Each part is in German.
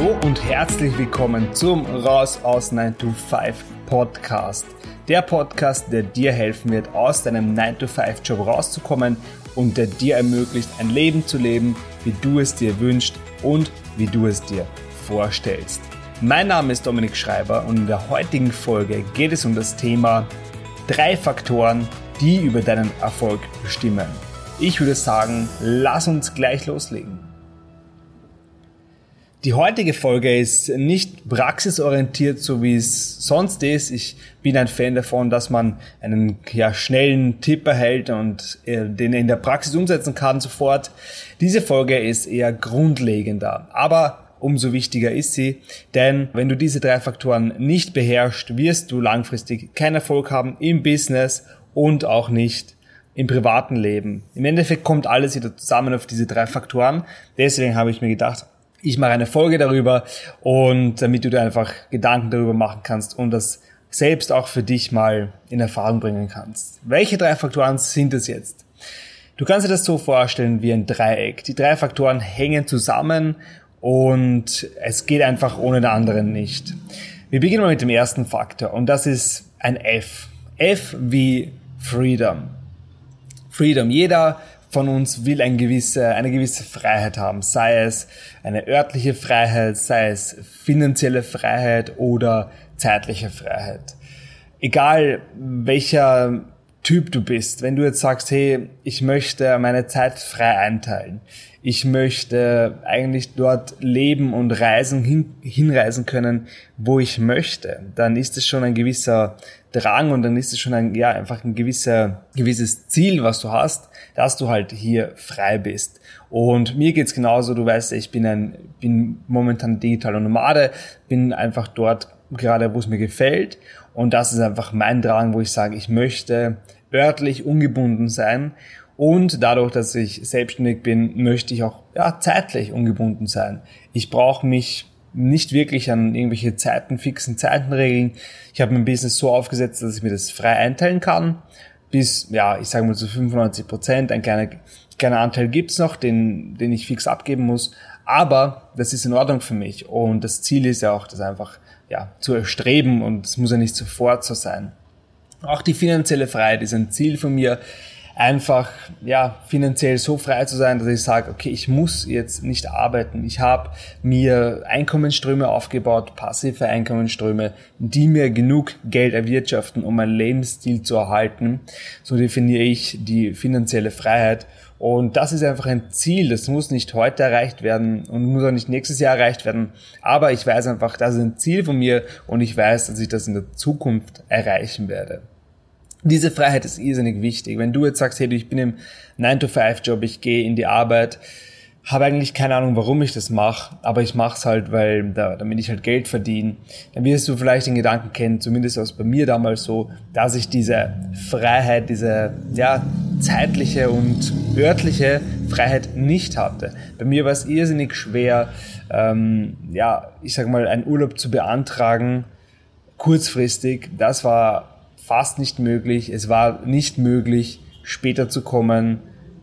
Hallo und herzlich willkommen zum Raus aus 9 to 5 Podcast. Der Podcast, der dir helfen wird, aus deinem 9 to 5 Job rauszukommen und der dir ermöglicht, ein Leben zu leben, wie du es dir wünschst und wie du es dir vorstellst. Mein Name ist Dominik Schreiber und in der heutigen Folge geht es um das Thema drei Faktoren, die über deinen Erfolg bestimmen. Ich würde sagen, lass uns gleich loslegen. Die heutige Folge ist nicht praxisorientiert, so wie es sonst ist. Ich bin ein Fan davon, dass man einen ja, schnellen Tipp erhält und äh, den in der Praxis umsetzen kann sofort. Diese Folge ist eher grundlegender, aber umso wichtiger ist sie, denn wenn du diese drei Faktoren nicht beherrschst, wirst du langfristig keinen Erfolg haben im Business und auch nicht im privaten Leben. Im Endeffekt kommt alles wieder zusammen auf diese drei Faktoren. Deswegen habe ich mir gedacht, ich mache eine Folge darüber und damit du dir einfach Gedanken darüber machen kannst und das selbst auch für dich mal in Erfahrung bringen kannst. Welche drei Faktoren sind es jetzt? Du kannst dir das so vorstellen wie ein Dreieck. Die drei Faktoren hängen zusammen und es geht einfach ohne den anderen nicht. Wir beginnen mal mit dem ersten Faktor und das ist ein F. F wie Freedom. Freedom. Jeder von uns will ein gewisse, eine gewisse Freiheit haben, sei es eine örtliche Freiheit, sei es finanzielle Freiheit oder zeitliche Freiheit. Egal welcher Typ du bist, wenn du jetzt sagst, hey, ich möchte meine Zeit frei einteilen, ich möchte eigentlich dort leben und reisen, hin, hinreisen können, wo ich möchte, dann ist es schon ein gewisser Drang und dann ist es schon ein, ja, einfach ein gewisser, gewisses Ziel, was du hast, dass du halt hier frei bist. Und mir geht's genauso, du weißt, ich bin ein, bin momentan digitaler Nomade, bin einfach dort gerade, wo es mir gefällt. Und das ist einfach mein Drang, wo ich sage, ich möchte örtlich ungebunden sein und dadurch, dass ich selbstständig bin, möchte ich auch ja, zeitlich ungebunden sein. Ich brauche mich nicht wirklich an irgendwelche Zeiten, fixen Zeiten regeln. Ich habe mein Business so aufgesetzt, dass ich mir das frei einteilen kann. Bis, ja, ich sage mal zu so 95 Prozent. Ein kleiner, kleiner Anteil gibt's noch, den, den ich fix abgeben muss. Aber das ist in Ordnung für mich. Und das Ziel ist ja auch, das einfach ja, zu erstreben und es muss ja nicht sofort so sein. Auch die finanzielle Freiheit ist ein Ziel von mir einfach ja finanziell so frei zu sein, dass ich sage, okay, ich muss jetzt nicht arbeiten. Ich habe mir Einkommensströme aufgebaut, passive Einkommensströme, die mir genug Geld erwirtschaften, um meinen Lebensstil zu erhalten. So definiere ich die finanzielle Freiheit. Und das ist einfach ein Ziel. Das muss nicht heute erreicht werden und muss auch nicht nächstes Jahr erreicht werden. Aber ich weiß einfach, das ist ein Ziel von mir und ich weiß, dass ich das in der Zukunft erreichen werde. Diese Freiheit ist irrsinnig wichtig. Wenn du jetzt sagst, hey, ich bin im 9-to-5-Job, ich gehe in die Arbeit, habe eigentlich keine Ahnung, warum ich das mache, aber ich mache es halt, weil da, damit ich halt Geld verdiene. Dann wirst du vielleicht den Gedanken kennen, zumindest aus bei mir damals so, dass ich diese Freiheit, diese ja zeitliche und örtliche Freiheit nicht hatte. Bei mir war es irrsinnig schwer, ähm, ja, ich sag mal, einen Urlaub zu beantragen, kurzfristig. Das war fast nicht möglich. Es war nicht möglich, später zu kommen,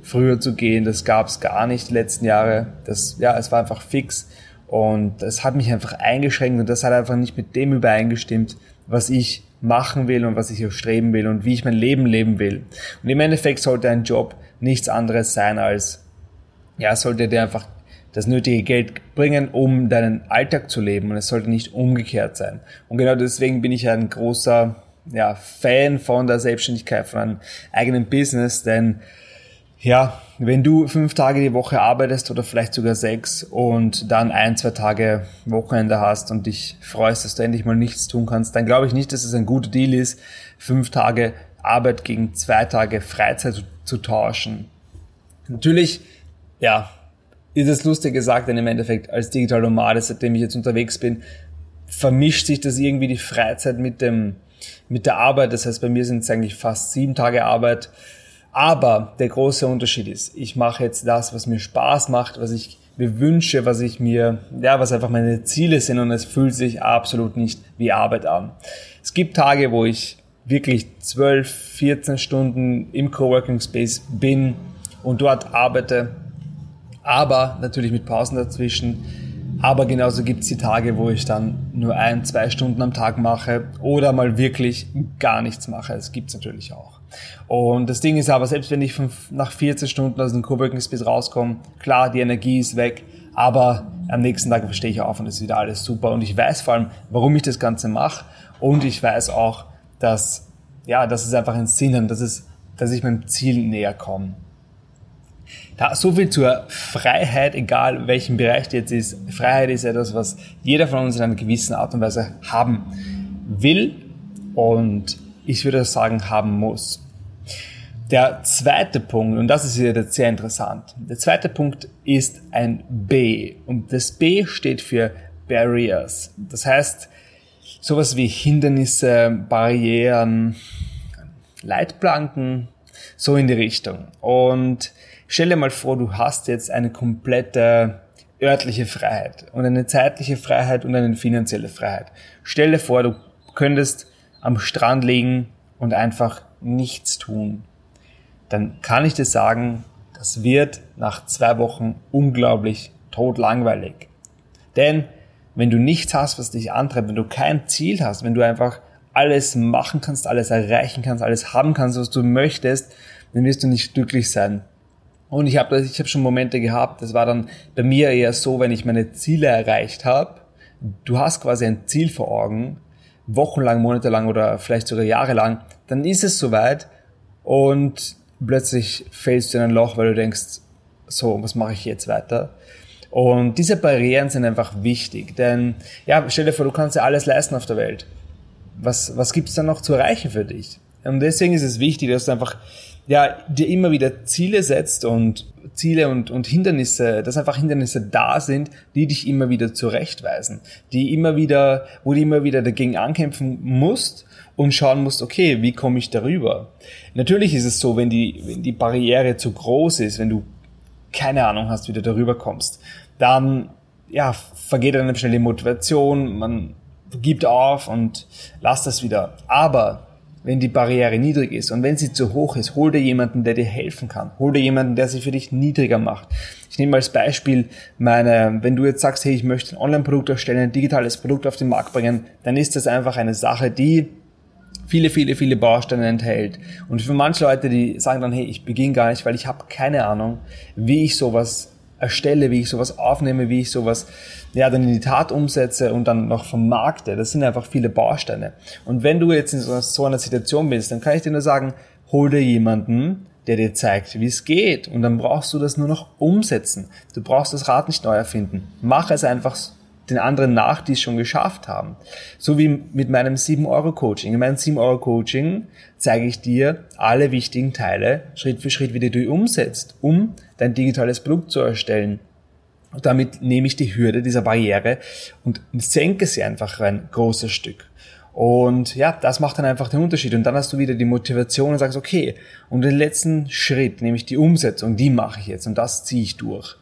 früher zu gehen. Das gab es gar nicht die letzten Jahre. Das, ja, es war einfach fix. Und es hat mich einfach eingeschränkt und das hat einfach nicht mit dem übereingestimmt, was ich machen will und was ich erstreben will und wie ich mein Leben leben will. Und im Endeffekt sollte ein Job nichts anderes sein als, ja, sollte dir einfach das nötige Geld bringen, um deinen Alltag zu leben und es sollte nicht umgekehrt sein. Und genau deswegen bin ich ein großer ja, Fan von der Selbstständigkeit, von einem eigenen Business, denn ja, wenn du fünf Tage die Woche arbeitest oder vielleicht sogar sechs und dann ein, zwei Tage Wochenende hast und dich freust, dass du endlich mal nichts tun kannst, dann glaube ich nicht, dass es ein guter Deal ist, fünf Tage Arbeit gegen zwei Tage Freizeit zu, zu tauschen. Natürlich, ja, ist es lustig gesagt, denn im Endeffekt als Digital Nomade, seitdem ich jetzt unterwegs bin, vermischt sich das irgendwie die Freizeit mit dem mit der Arbeit. Das heißt, bei mir sind es eigentlich fast sieben Tage Arbeit. Aber der große Unterschied ist, ich mache jetzt das, was mir Spaß macht, was ich mir wünsche, was ich mir, ja, was einfach meine Ziele sind und es fühlt sich absolut nicht wie Arbeit an. Es gibt Tage, wo ich wirklich 12, 14 Stunden im Coworking Space bin und dort arbeite, aber natürlich mit Pausen dazwischen Aber genauso gibt es die Tage, wo ich dann nur ein, zwei Stunden am Tag mache oder mal wirklich gar nichts mache. Das gibt es natürlich auch. Und das Ding ist aber, selbst wenn ich nach 14 Stunden aus dem Coworking Space rauskomme, klar, die Energie ist weg, aber am nächsten Tag verstehe ich auf und es ist wieder alles super. Und ich weiß vor allem, warum ich das Ganze mache. Und ich weiß auch, dass, ja, dass es einfach einen Sinn hat, dass, es, dass ich meinem Ziel näher komme. Da, so viel zur Freiheit, egal welchen Bereich die jetzt ist. Freiheit ist etwas, was jeder von uns in einer gewissen Art und Weise haben will und ich würde sagen, haben muss. Der zweite Punkt, und das ist wieder sehr interessant, der zweite Punkt ist ein B. Und das B steht für Barriers. Das heißt, sowas wie Hindernisse, Barrieren, Leitplanken, so in die Richtung. Und stell dir mal vor, du hast jetzt eine komplette örtliche Freiheit und eine zeitliche Freiheit und eine finanzielle Freiheit. Stell dir vor, du könntest am Strand liegen und einfach nichts tun dann kann ich dir sagen, das wird nach zwei Wochen unglaublich totlangweilig. Denn wenn du nichts hast, was dich antreibt, wenn du kein Ziel hast, wenn du einfach alles machen kannst, alles erreichen kannst, alles haben kannst, was du möchtest, dann wirst du nicht glücklich sein. Und ich habe ich hab schon Momente gehabt, das war dann bei mir eher so, wenn ich meine Ziele erreicht habe, du hast quasi ein Ziel vor Augen, wochenlang, monatelang oder vielleicht sogar jahrelang, dann ist es soweit und plötzlich fällst du in ein Loch, weil du denkst, so, was mache ich jetzt weiter? Und diese Barrieren sind einfach wichtig, denn ja, stell dir vor, du kannst ja alles leisten auf der Welt. Was, was gibt's dann noch zu erreichen für dich? Und deswegen ist es wichtig, dass du einfach ja, dir immer wieder Ziele setzt und Ziele und, und Hindernisse, dass einfach Hindernisse da sind, die dich immer wieder zurechtweisen, die immer wieder, wo du immer wieder dagegen ankämpfen musst und schauen musst, okay, wie komme ich darüber? Natürlich ist es so, wenn die, wenn die Barriere zu groß ist, wenn du keine Ahnung hast, wie du darüber kommst, dann ja, vergeht dann schnell die Motivation, man gibt auf und lasst das wieder. Aber wenn die Barriere niedrig ist und wenn sie zu hoch ist, hol dir jemanden, der dir helfen kann. Hol dir jemanden, der sie für dich niedriger macht. Ich nehme als Beispiel meine, wenn du jetzt sagst, hey, ich möchte ein Online-Produkt erstellen, ein digitales Produkt auf den Markt bringen, dann ist das einfach eine Sache, die viele, viele, viele Bausteine enthält. Und für manche Leute, die sagen dann, hey, ich beginne gar nicht, weil ich habe keine Ahnung, wie ich sowas erstelle, wie ich sowas aufnehme, wie ich sowas ja dann in die Tat umsetze und dann noch vermarkte. Das sind einfach viele Bausteine. Und wenn du jetzt in so einer Situation bist, dann kann ich dir nur sagen, hol dir jemanden, der dir zeigt, wie es geht. Und dann brauchst du das nur noch umsetzen. Du brauchst das Rad nicht neu erfinden. Mach es einfach den anderen nach, die es schon geschafft haben. So wie mit meinem 7-Euro-Coaching. In meinem 7-Euro-Coaching zeige ich dir alle wichtigen Teile Schritt für Schritt, wie du die umsetzt, um dein digitales Produkt zu erstellen. Und damit nehme ich die Hürde dieser Barriere und senke sie einfach ein großes Stück. Und ja, das macht dann einfach den Unterschied. Und dann hast du wieder die Motivation und sagst, okay, und den letzten Schritt, nämlich die Umsetzung, die mache ich jetzt und das ziehe ich durch.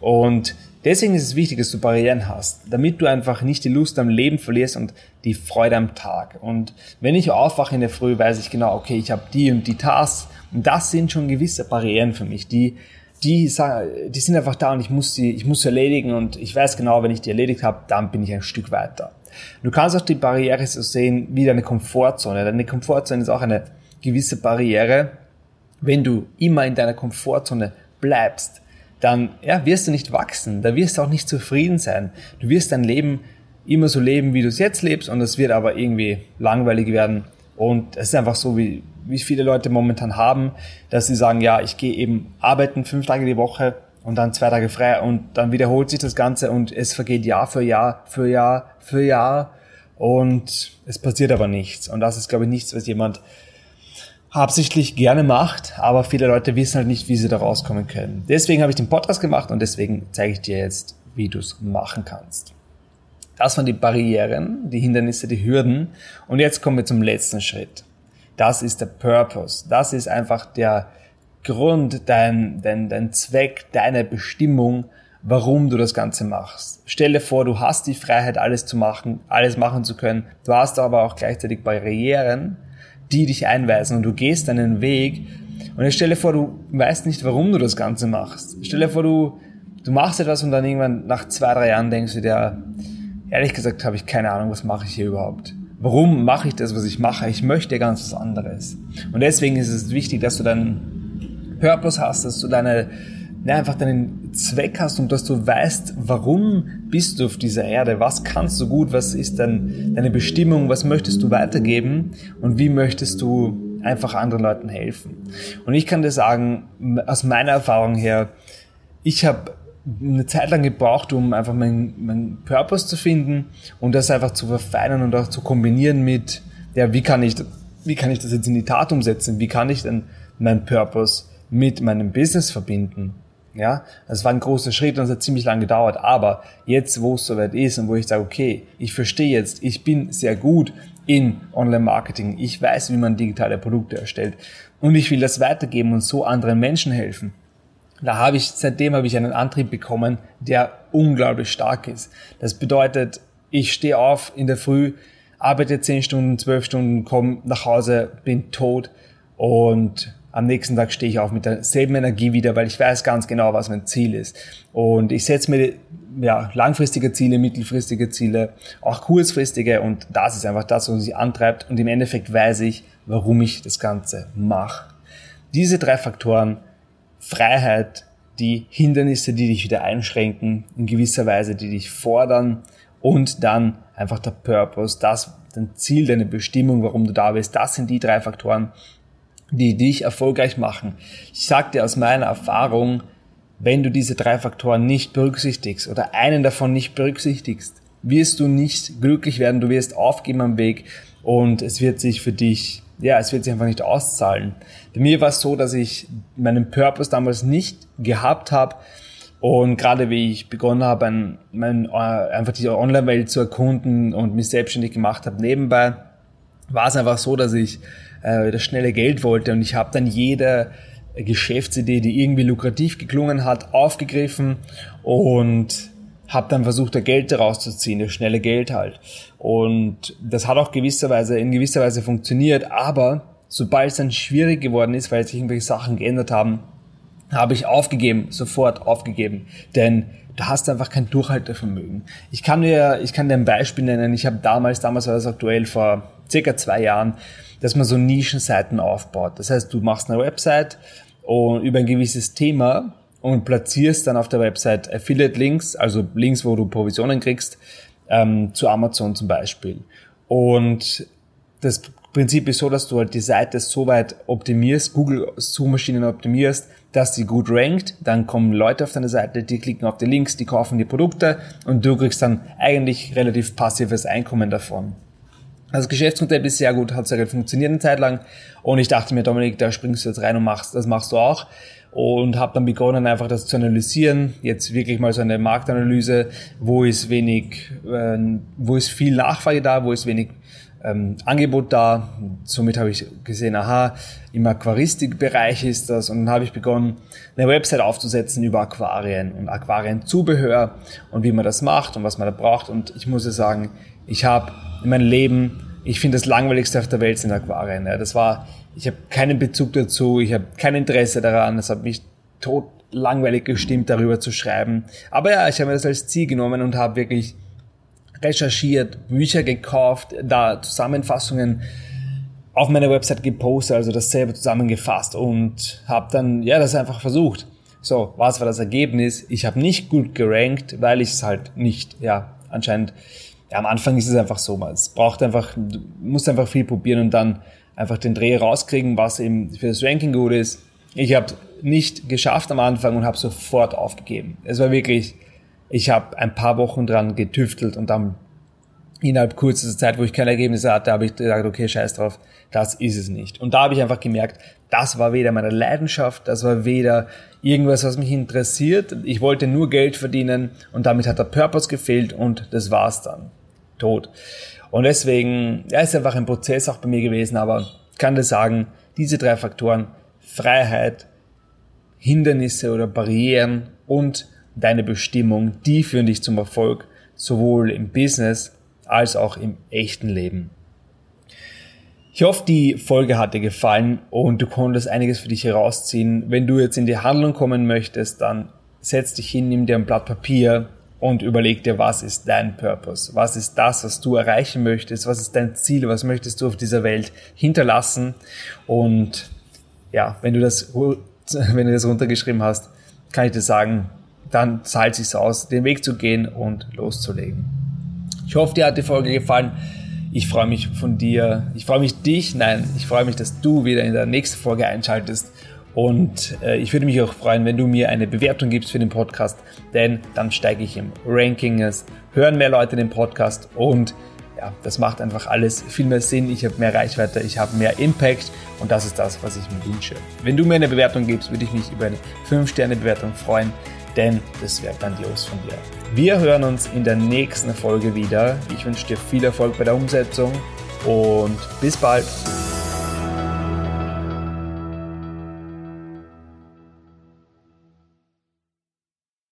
Und Deswegen ist es wichtig, dass du Barrieren hast, damit du einfach nicht die Lust am Leben verlierst und die Freude am Tag. Und wenn ich aufwache in der Früh, weiß ich genau, okay, ich habe die und die Tasks und das sind schon gewisse Barrieren für mich, die die, die sind einfach da und ich muss sie, ich muss sie erledigen und ich weiß genau, wenn ich die erledigt habe, dann bin ich ein Stück weiter. Du kannst auch die Barriere so sehen wie deine Komfortzone. Deine Komfortzone ist auch eine gewisse Barriere. Wenn du immer in deiner Komfortzone bleibst, dann ja, wirst du nicht wachsen, da wirst du auch nicht zufrieden sein. Du wirst dein Leben immer so leben, wie du es jetzt lebst und es wird aber irgendwie langweilig werden. Und es ist einfach so, wie, wie viele Leute momentan haben, dass sie sagen, ja, ich gehe eben arbeiten fünf Tage die Woche und dann zwei Tage frei und dann wiederholt sich das Ganze und es vergeht Jahr für Jahr, für Jahr, für Jahr und es passiert aber nichts. Und das ist, glaube ich, nichts, was jemand absichtlich gerne macht, aber viele Leute wissen halt nicht, wie sie da rauskommen können. Deswegen habe ich den Podcast gemacht und deswegen zeige ich dir jetzt, wie du es machen kannst. Das waren die Barrieren, die Hindernisse, die Hürden. Und jetzt kommen wir zum letzten Schritt. Das ist der Purpose. Das ist einfach der Grund, dein, dein, dein Zweck, deine Bestimmung, warum du das Ganze machst. Stell dir vor, du hast die Freiheit, alles zu machen, alles machen zu können. Du hast aber auch gleichzeitig Barrieren, die dich einweisen und du gehst einen Weg und jetzt stell dir vor, du weißt nicht, warum du das Ganze machst. Stell dir vor, du, du machst etwas und dann irgendwann nach zwei, drei Jahren denkst du dir, ehrlich gesagt habe ich keine Ahnung, was mache ich hier überhaupt. Warum mache ich das, was ich mache? Ich möchte ganz was anderes. Und deswegen ist es wichtig, dass du deinen Purpose hast, dass du deine, ja, einfach deinen Zweck hast und dass du weißt, warum bist du auf dieser Erde? Was kannst du gut? Was ist dein, deine Bestimmung? Was möchtest du weitergeben? Und wie möchtest du einfach anderen Leuten helfen? Und ich kann dir sagen, aus meiner Erfahrung her, ich habe eine Zeit lang gebraucht, um einfach meinen mein Purpose zu finden und das einfach zu verfeinern und auch zu kombinieren mit, ja, wie kann ich, wie kann ich das jetzt in die Tat umsetzen? Wie kann ich denn meinen Purpose mit meinem Business verbinden? Ja, das war ein großer Schritt und es hat ziemlich lange gedauert. Aber jetzt, wo es soweit ist und wo ich sage, okay, ich verstehe jetzt, ich bin sehr gut in Online-Marketing, ich weiß, wie man digitale Produkte erstellt und ich will das weitergeben und so anderen Menschen helfen da habe ich, seitdem habe ich einen Antrieb bekommen, der unglaublich stark ist. Das bedeutet, ich stehe auf in der Früh, arbeite zehn Stunden, zwölf Stunden, komme nach Hause, bin tot und am nächsten Tag stehe ich auf mit derselben Energie wieder, weil ich weiß ganz genau, was mein Ziel ist. Und ich setze mir ja, langfristige Ziele, mittelfristige Ziele, auch kurzfristige und das ist einfach das, was mich antreibt und im Endeffekt weiß ich, warum ich das Ganze mache. Diese drei Faktoren Freiheit, die Hindernisse, die dich wieder einschränken, in gewisser Weise, die dich fordern und dann einfach der Purpose, das, dein Ziel, deine Bestimmung, warum du da bist, das sind die drei Faktoren, die dich erfolgreich machen. Ich sage dir aus meiner Erfahrung, wenn du diese drei Faktoren nicht berücksichtigst oder einen davon nicht berücksichtigst, wirst du nicht glücklich werden, du wirst aufgeben am Weg und es wird sich für dich ja, es wird sich einfach nicht auszahlen. Bei mir war es so, dass ich meinen Purpose damals nicht gehabt habe und gerade wie ich begonnen habe, ein, mein, äh, einfach die Online-Welt zu erkunden und mich selbstständig gemacht habe nebenbei, war es einfach so, dass ich äh, das schnelle Geld wollte und ich habe dann jede Geschäftsidee, die irgendwie lukrativ geklungen hat, aufgegriffen und habe dann versucht, da Geld daraus zu ziehen, das schnelle Geld halt. Und das hat auch gewisserweise, in gewisser Weise funktioniert, aber sobald es dann schwierig geworden ist, weil sich irgendwelche Sachen geändert haben, habe ich aufgegeben, sofort aufgegeben. Denn du hast einfach kein Durchhaltevermögen. Ich kann dir, ich kann dir ein Beispiel nennen. Ich habe damals, damals war das aktuell vor circa zwei Jahren, dass man so Nischenseiten aufbaut. Das heißt, du machst eine Website und über ein gewisses Thema und platzierst dann auf der Website Affiliate-Links, also Links, wo du Provisionen kriegst, ähm, zu Amazon zum Beispiel. Und das Prinzip ist so, dass du halt die Seite so weit optimierst, Google Suchmaschinen optimierst, dass sie gut rankt. Dann kommen Leute auf deine Seite, die klicken auf die Links, die kaufen die Produkte und du kriegst dann eigentlich relativ passives Einkommen davon. Das Geschäftsmodell ist sehr gut, hat sehr gut funktioniert eine Zeit lang. Und ich dachte mir, Dominik, da springst du jetzt rein und machst, das machst du auch und habe dann begonnen, einfach das zu analysieren. Jetzt wirklich mal so eine Marktanalyse, wo ist wenig, äh, wo ist viel Nachfrage da, wo ist wenig ähm, Angebot da. Somit habe ich gesehen, aha, im Aquaristikbereich ist das. Und dann habe ich begonnen, eine Website aufzusetzen über Aquarien und Aquarienzubehör und wie man das macht und was man da braucht. Und ich muss sagen, ich habe in meinem Leben ich finde das langweiligste auf der Welt sind Aquarien. Ja. Das war, ich habe keinen Bezug dazu, ich habe kein Interesse daran. Es hat mich tot langweilig gestimmt, darüber zu schreiben. Aber ja, ich habe mir das als Ziel genommen und habe wirklich recherchiert, Bücher gekauft, da Zusammenfassungen auf meiner Website gepostet, also das selber zusammengefasst und habe dann ja das einfach versucht. So, was war das Ergebnis? Ich habe nicht gut gerankt, weil ich es halt nicht, ja, anscheinend ja, am Anfang ist es einfach so, man. Es braucht einfach, du musst einfach viel probieren und dann einfach den Dreh rauskriegen, was eben für das Ranking gut ist. Ich habe nicht geschafft am Anfang und habe sofort aufgegeben. Es war wirklich, ich habe ein paar Wochen dran getüftelt und dann innerhalb kurzer Zeit, wo ich keine Ergebnisse hatte, habe ich gesagt, okay, scheiß drauf, das ist es nicht. Und da habe ich einfach gemerkt, das war weder meine Leidenschaft, das war weder irgendwas, was mich interessiert. Ich wollte nur Geld verdienen und damit hat der Purpose gefehlt und das war's dann tot. Und deswegen, ja, ist einfach ein Prozess auch bei mir gewesen, aber ich kann dir sagen, diese drei Faktoren, Freiheit, Hindernisse oder Barrieren und deine Bestimmung, die führen dich zum Erfolg, sowohl im Business als auch im echten Leben. Ich hoffe, die Folge hat dir gefallen und du konntest einiges für dich herausziehen. Wenn du jetzt in die Handlung kommen möchtest, dann setz dich hin, nimm dir ein Blatt Papier und überleg dir, was ist dein Purpose? Was ist das, was du erreichen möchtest? Was ist dein Ziel? Was möchtest du auf dieser Welt hinterlassen? Und ja, wenn du das, wenn du das runtergeschrieben hast, kann ich dir sagen, dann zahlt es sich aus, den Weg zu gehen und loszulegen. Ich hoffe, dir hat die Folge gefallen. Ich freue mich von dir, ich freue mich dich, nein, ich freue mich, dass du wieder in der nächsten Folge einschaltest. Und äh, ich würde mich auch freuen, wenn du mir eine Bewertung gibst für den Podcast, denn dann steige ich im Ranking. Es hören mehr Leute den Podcast und ja, das macht einfach alles viel mehr Sinn. Ich habe mehr Reichweite, ich habe mehr Impact und das ist das, was ich mir wünsche. Wenn du mir eine Bewertung gibst, würde ich mich über eine 5-Sterne-Bewertung freuen denn das wäre grandios von dir. Wir hören uns in der nächsten Folge wieder. Ich wünsche dir viel Erfolg bei der Umsetzung und bis bald.